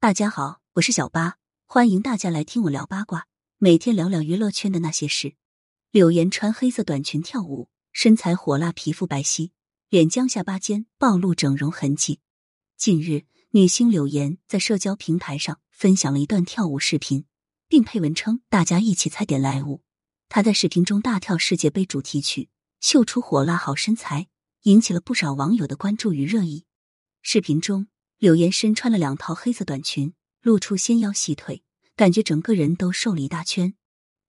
大家好，我是小八，欢迎大家来听我聊八卦，每天聊聊娱乐圈的那些事。柳岩穿黑色短裙跳舞，身材火辣，皮肤白皙，脸将下巴尖暴露整容痕迹。近日，女星柳岩在社交平台上分享了一段跳舞视频，并配文称：“大家一起踩点来舞。”她在视频中大跳世界杯主题曲，秀出火辣好身材，引起了不少网友的关注与热议。视频中。柳岩身穿了两套黑色短裙，露出纤腰细腿，感觉整个人都瘦了一大圈。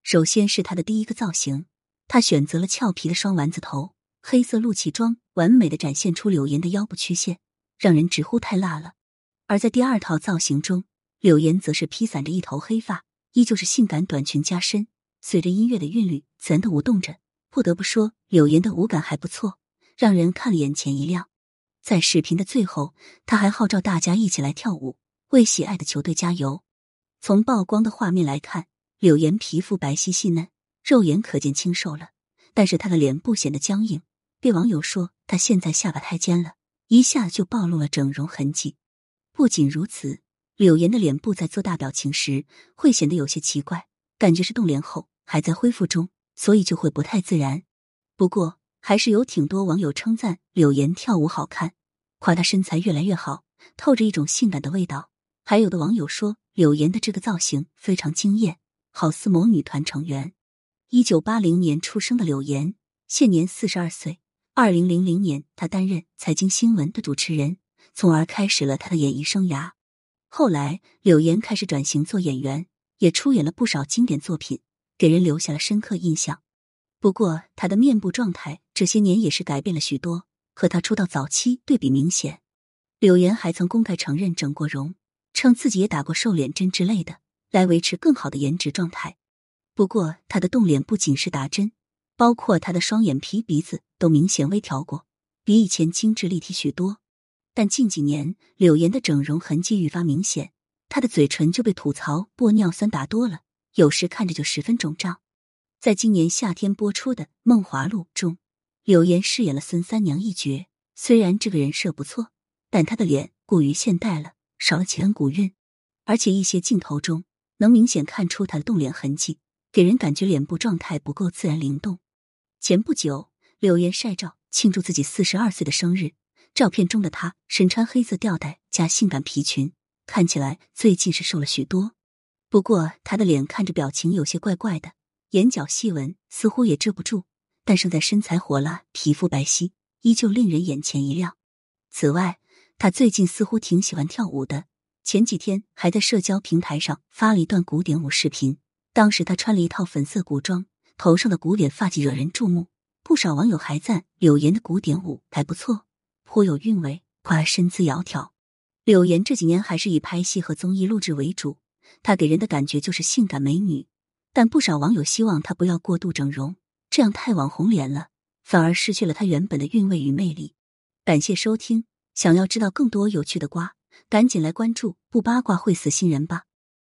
首先是她的第一个造型，她选择了俏皮的双丸子头，黑色露脐装完美的展现出柳岩的腰部曲线，让人直呼太辣了。而在第二套造型中，柳岩则是披散着一头黑发，依旧是性感短裙加身，随着音乐的韵律自然的舞动着。不得不说，柳岩的舞感还不错，让人看了眼前一亮。在视频的最后，他还号召大家一起来跳舞，为喜爱的球队加油。从曝光的画面来看，柳岩皮肤白皙细嫩，肉眼可见清瘦了，但是她的脸部显得僵硬，被网友说她现在下巴太尖了，一下就暴露了整容痕迹。不仅如此，柳岩的脸部在做大表情时会显得有些奇怪，感觉是冻脸后还在恢复中，所以就会不太自然。不过，还是有挺多网友称赞柳岩跳舞好看，夸她身材越来越好，透着一种性感的味道。还有的网友说柳岩的这个造型非常惊艳，好似某女团成员。一九八零年出生的柳岩，现年四十二岁。二零零零年，她担任财经新闻的主持人，从而开始了她的演艺生涯。后来，柳岩开始转型做演员，也出演了不少经典作品，给人留下了深刻印象。不过，她的面部状态。这些年也是改变了许多，和他出道早期对比明显。柳岩还曾公开承认整过容，称自己也打过瘦脸针之类的，来维持更好的颜值状态。不过，她的动脸不仅是打针，包括她的双眼皮、鼻子都明显微调过，比以前精致立体许多。但近几年，柳岩的整容痕迹愈发明显，她的嘴唇就被吐槽玻尿酸打多了，有时看着就十分肿胀。在今年夏天播出的《梦华录》中。柳岩饰演了孙三娘一角，虽然这个人设不错，但她的脸过于现代了，少了前古韵，而且一些镜头中能明显看出她的动脸痕迹，给人感觉脸部状态不够自然灵动。前不久，柳岩晒照庆祝自己四十二岁的生日，照片中的她身穿黑色吊带加性感皮裙，看起来最近是瘦了许多。不过，她的脸看着表情有些怪怪的，眼角细纹似乎也遮不住。但胜在身材火辣，皮肤白皙，依旧令人眼前一亮。此外，他最近似乎挺喜欢跳舞的，前几天还在社交平台上发了一段古典舞视频。当时他穿了一套粉色古装，头上的古典发髻惹人注目。不少网友还赞柳岩的古典舞还不错，颇有韵味，夸身姿窈窕。柳岩这几年还是以拍戏和综艺录制为主，她给人的感觉就是性感美女。但不少网友希望她不要过度整容。这样太网红脸了，反而失去了它原本的韵味与魅力。感谢收听，想要知道更多有趣的瓜，赶紧来关注，不八卦会死新人吧。